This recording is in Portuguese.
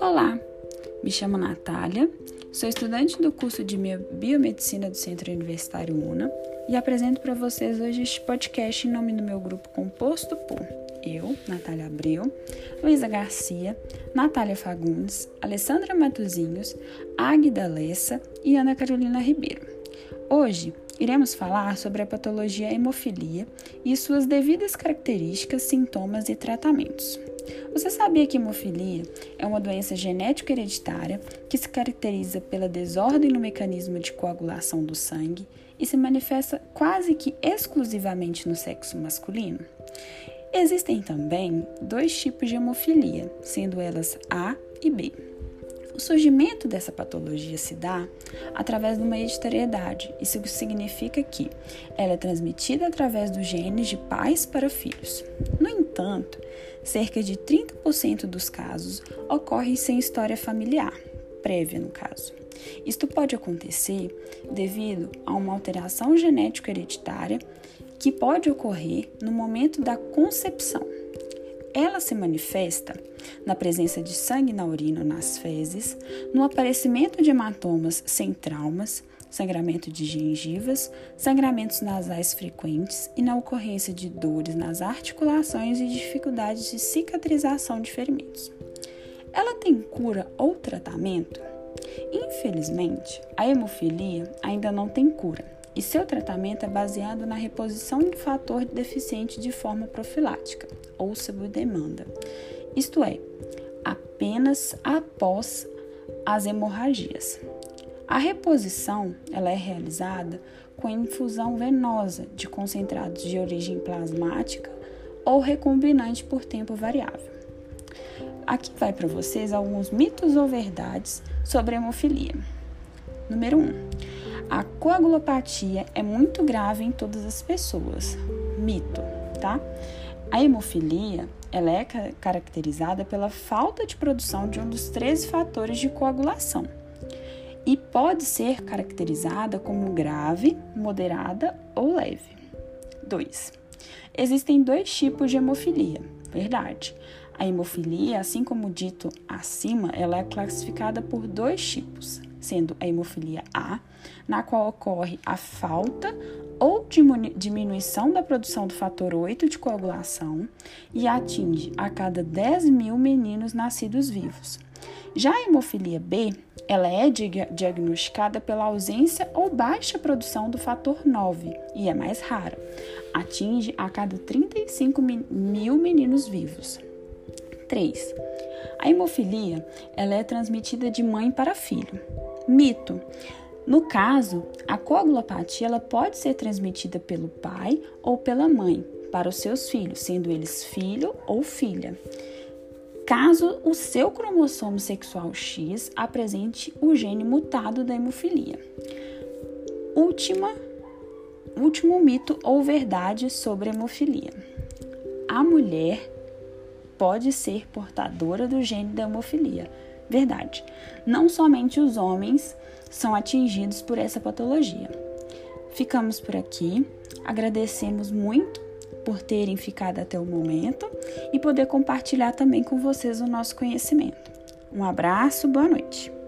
Olá, me chamo Natália, sou estudante do curso de Biomedicina do Centro Universitário UNA e apresento para vocês hoje este podcast em nome do meu grupo composto por eu, Natália Abreu, Luísa Garcia, Natália Fagundes, Alessandra Matuzinhos, Águida Lessa e Ana Carolina Ribeiro. Hoje iremos falar sobre a patologia hemofilia e suas devidas características, sintomas e tratamentos. Você sabia que hemofilia é uma doença genética hereditária que se caracteriza pela desordem no mecanismo de coagulação do sangue e se manifesta quase que exclusivamente no sexo masculino? Existem também dois tipos de hemofilia, sendo elas A e B. O surgimento dessa patologia se dá através de uma hereditariedade. Isso significa que ela é transmitida através dos genes de pais para filhos. No entanto, cerca de 30% dos casos ocorrem sem história familiar, prévia no caso. Isto pode acontecer devido a uma alteração genética hereditária que pode ocorrer no momento da concepção. Ela se manifesta na presença de sangue na urina ou nas fezes, no aparecimento de hematomas sem traumas, sangramento de gengivas, sangramentos nasais frequentes e na ocorrência de dores nas articulações e dificuldades de cicatrização de ferimentos. Ela tem cura ou tratamento? Infelizmente, a hemofilia ainda não tem cura e seu tratamento é baseado na reposição do fator deficiente de forma profilática ou sob demanda, isto é, apenas após as hemorragias. A reposição ela é realizada com infusão venosa de concentrados de origem plasmática ou recombinante por tempo variável. Aqui vai para vocês alguns mitos ou verdades sobre hemofilia. Número 1. Um, a coagulopatia é muito grave em todas as pessoas. Mito, tá? A hemofilia ela é caracterizada pela falta de produção de um dos 13 fatores de coagulação e pode ser caracterizada como grave, moderada ou leve. 2. Existem dois tipos de hemofilia. Verdade. A hemofilia, assim como dito acima, ela é classificada por dois tipos, sendo a hemofilia A, na qual ocorre a falta ou diminuição da produção do fator 8 de coagulação e atinge a cada 10 mil meninos nascidos vivos. Já a hemofilia B, ela é diagnosticada pela ausência ou baixa produção do fator 9 e é mais rara. Atinge a cada 35 mil meninos vivos. 3. A hemofilia ela é transmitida de mãe para filho. Mito. No caso, a coagulopatia ela pode ser transmitida pelo pai ou pela mãe para os seus filhos, sendo eles filho ou filha. Caso o seu cromossomo sexual X apresente o gene mutado da hemofilia. Última, último mito ou verdade sobre hemofilia. A mulher pode ser portadora do gene da hemofilia, Verdade. Não somente os homens são atingidos por essa patologia. Ficamos por aqui. Agradecemos muito por terem ficado até o momento e poder compartilhar também com vocês o nosso conhecimento. Um abraço, boa noite.